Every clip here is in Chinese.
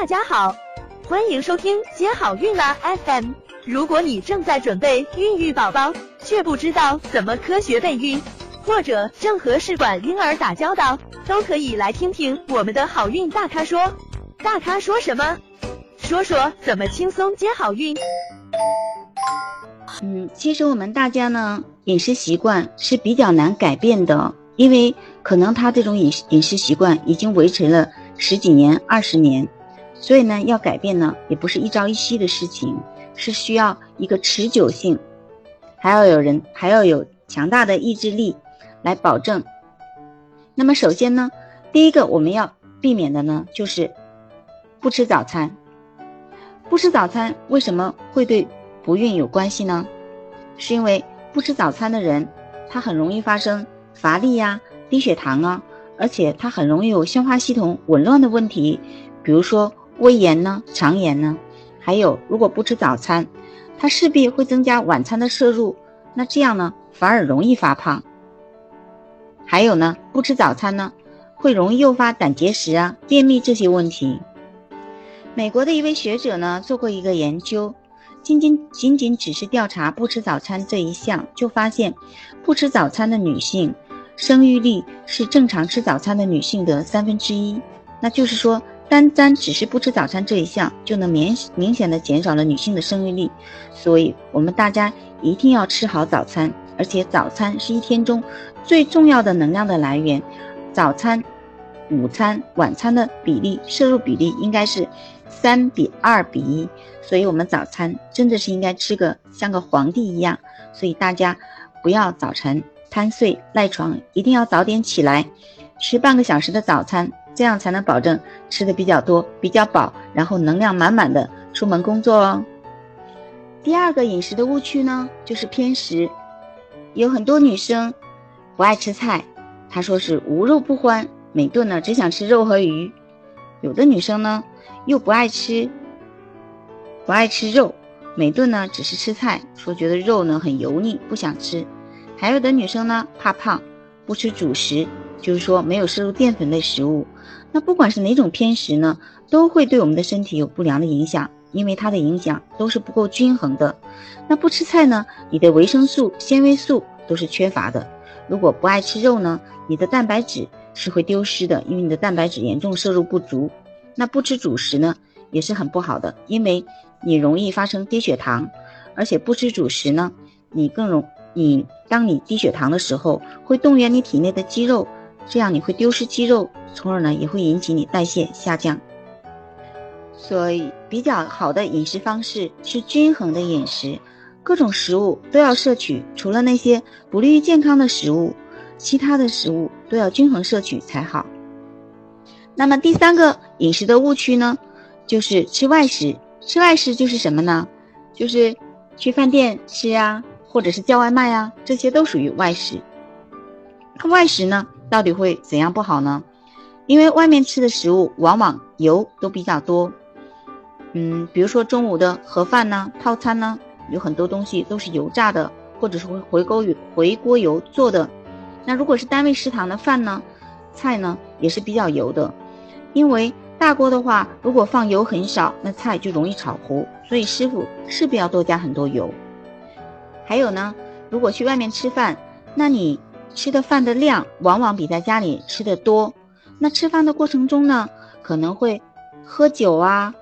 大家好，欢迎收听接好运啦 FM。如果你正在准备孕育宝宝，却不知道怎么科学备孕，或者正和试管婴儿打交道，都可以来听听我们的好运大咖说。大咖说什么？说说怎么轻松接好运。嗯，其实我们大家呢，饮食习惯是比较难改变的，因为可能他这种饮饮食习惯已经维持了十几年、二十年，所以呢，要改变呢，也不是一朝一夕的事情，是需要一个持久性，还要有人，还要有强大的意志力来保证。那么首先呢，第一个我们要避免的呢，就是不吃早餐。不吃早餐为什么会对？不孕有关系呢，是因为不吃早餐的人，他很容易发生乏力呀、低血糖啊，而且他很容易有消化系统紊乱的问题，比如说胃炎呢、肠炎呢。还有，如果不吃早餐，它势必会增加晚餐的摄入，那这样呢，反而容易发胖。还有呢，不吃早餐呢，会容易诱发胆结石啊、便秘这些问题。美国的一位学者呢，做过一个研究。仅仅仅仅只是调查不吃早餐这一项，就发现不吃早餐的女性生育力是正常吃早餐的女性的三分之一。那就是说，单单只是不吃早餐这一项，就能明明显的减少了女性的生育力。所以，我们大家一定要吃好早餐，而且早餐是一天中最重要的能量的来源。早餐、午餐、晚餐的比例摄入比例应该是三比二比一。所以，我们早餐真的是应该吃个像个皇帝一样。所以大家不要早晨贪睡赖床，一定要早点起来，吃半个小时的早餐，这样才能保证吃的比较多、比较饱，然后能量满满的出门工作哦。第二个饮食的误区呢，就是偏食。有很多女生不爱吃菜，她说是无肉不欢，每顿呢只想吃肉和鱼。有的女生呢又不爱吃。不爱吃肉，每顿呢只是吃菜，说觉得肉呢很油腻，不想吃。还有的女生呢怕胖，不吃主食，就是说没有摄入淀粉类食物。那不管是哪种偏食呢，都会对我们的身体有不良的影响，因为它的影响都是不够均衡的。那不吃菜呢，你的维生素、纤维素都是缺乏的。如果不爱吃肉呢，你的蛋白质是会丢失的，因为你的蛋白质严重摄入不足。那不吃主食呢？也是很不好的，因为你容易发生低血糖，而且不吃主食呢，你更容你当你低血糖的时候，会动员你体内的肌肉，这样你会丢失肌肉，从而呢也会引起你代谢下降。所以比较好的饮食方式是均衡的饮食，各种食物都要摄取，除了那些不利于健康的食物，其他的食物都要均衡摄取才好。那么第三个饮食的误区呢？就是吃外食，吃外食就是什么呢？就是去饭店吃啊，或者是叫外卖啊，这些都属于外食。那外食呢，到底会怎样不好呢？因为外面吃的食物往往油都比较多。嗯，比如说中午的盒饭呢，套餐呢，有很多东西都是油炸的，或者是回回锅油回锅油做的。那如果是单位食堂的饭呢，菜呢也是比较油的，因为。大锅的话，如果放油很少，那菜就容易炒糊，所以师傅势必要多加很多油。还有呢，如果去外面吃饭，那你吃的饭的量往往比在家里吃的多。那吃饭的过程中呢，可能会喝酒啊，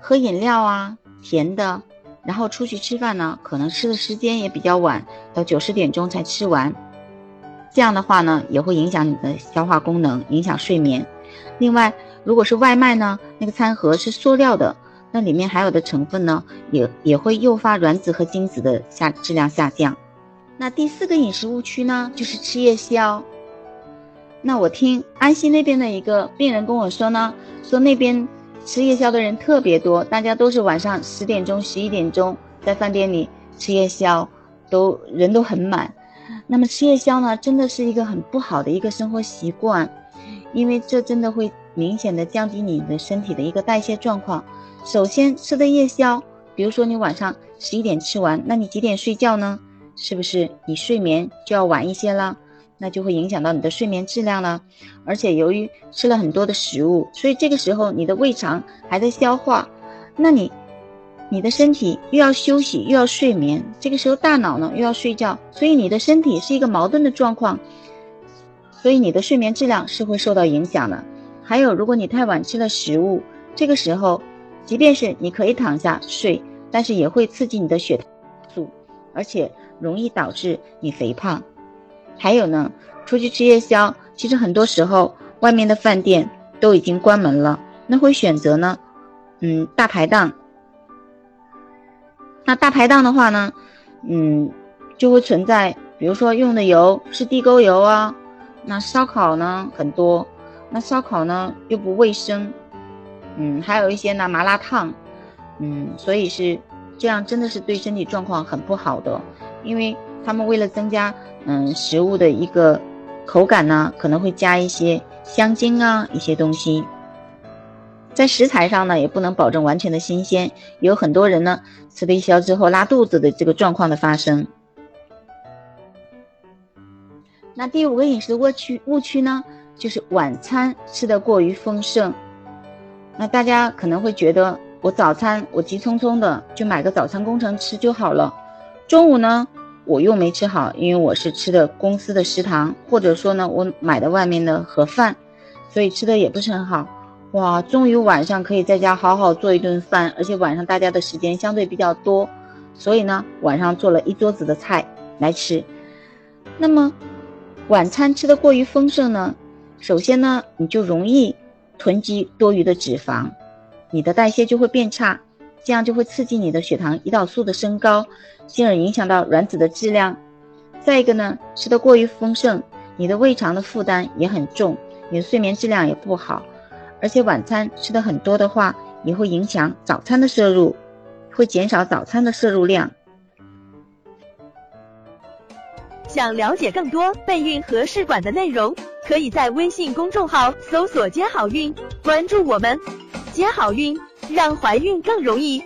喝饮料啊，甜的。然后出去吃饭呢，可能吃的时间也比较晚，到九十点钟才吃完。这样的话呢，也会影响你的消化功能，影响睡眠。另外，如果是外卖呢，那个餐盒是塑料的，那里面含有的成分呢，也也会诱发卵子和精子的下质量下降。那第四个饮食误区呢，就是吃夜宵。那我听安溪那边的一个病人跟我说呢，说那边吃夜宵的人特别多，大家都是晚上十点钟、十一点钟在饭店里吃夜宵，都人都很满。那么吃夜宵呢，真的是一个很不好的一个生活习惯。因为这真的会明显的降低你的身体的一个代谢状况。首先吃的夜宵，比如说你晚上十一点吃完，那你几点睡觉呢？是不是你睡眠就要晚一些了？那就会影响到你的睡眠质量了。而且由于吃了很多的食物，所以这个时候你的胃肠还在消化，那你你的身体又要休息又要睡眠，这个时候大脑呢又要睡觉，所以你的身体是一个矛盾的状况，所以你的睡眠质量是会受到影响的。还有，如果你太晚吃了食物，这个时候，即便是你可以躺下睡，但是也会刺激你的血糖素，而且容易导致你肥胖。还有呢，出去吃夜宵，其实很多时候外面的饭店都已经关门了，那会选择呢，嗯，大排档。那大排档的话呢，嗯，就会存在，比如说用的油是地沟油啊，那烧烤呢很多。那烧烤呢又不卫生，嗯，还有一些呢麻辣烫，嗯，所以是这样，真的是对身体状况很不好的。因为他们为了增加嗯食物的一个口感呢，可能会加一些香精啊一些东西，在食材上呢也不能保证完全的新鲜，有很多人呢吃了一宵之后拉肚子的这个状况的发生。那第五个饮食误区误区呢？就是晚餐吃的过于丰盛，那大家可能会觉得我早餐我急匆匆的就买个早餐工程吃就好了，中午呢我又没吃好，因为我是吃的公司的食堂，或者说呢我买的外面的盒饭，所以吃的也不是很好。哇，终于晚上可以在家好好做一顿饭，而且晚上大家的时间相对比较多，所以呢晚上做了一桌子的菜来吃。那么晚餐吃的过于丰盛呢？首先呢，你就容易囤积多余的脂肪，你的代谢就会变差，这样就会刺激你的血糖、胰岛素的升高，进而影响到卵子的质量。再一个呢，吃的过于丰盛，你的胃肠的负担也很重，你的睡眠质量也不好，而且晚餐吃的很多的话，也会影响早餐的摄入，会减少早餐的摄入量。想了解更多备孕和试管的内容。可以在微信公众号搜索“接好运”，关注我们，接好运，让怀孕更容易。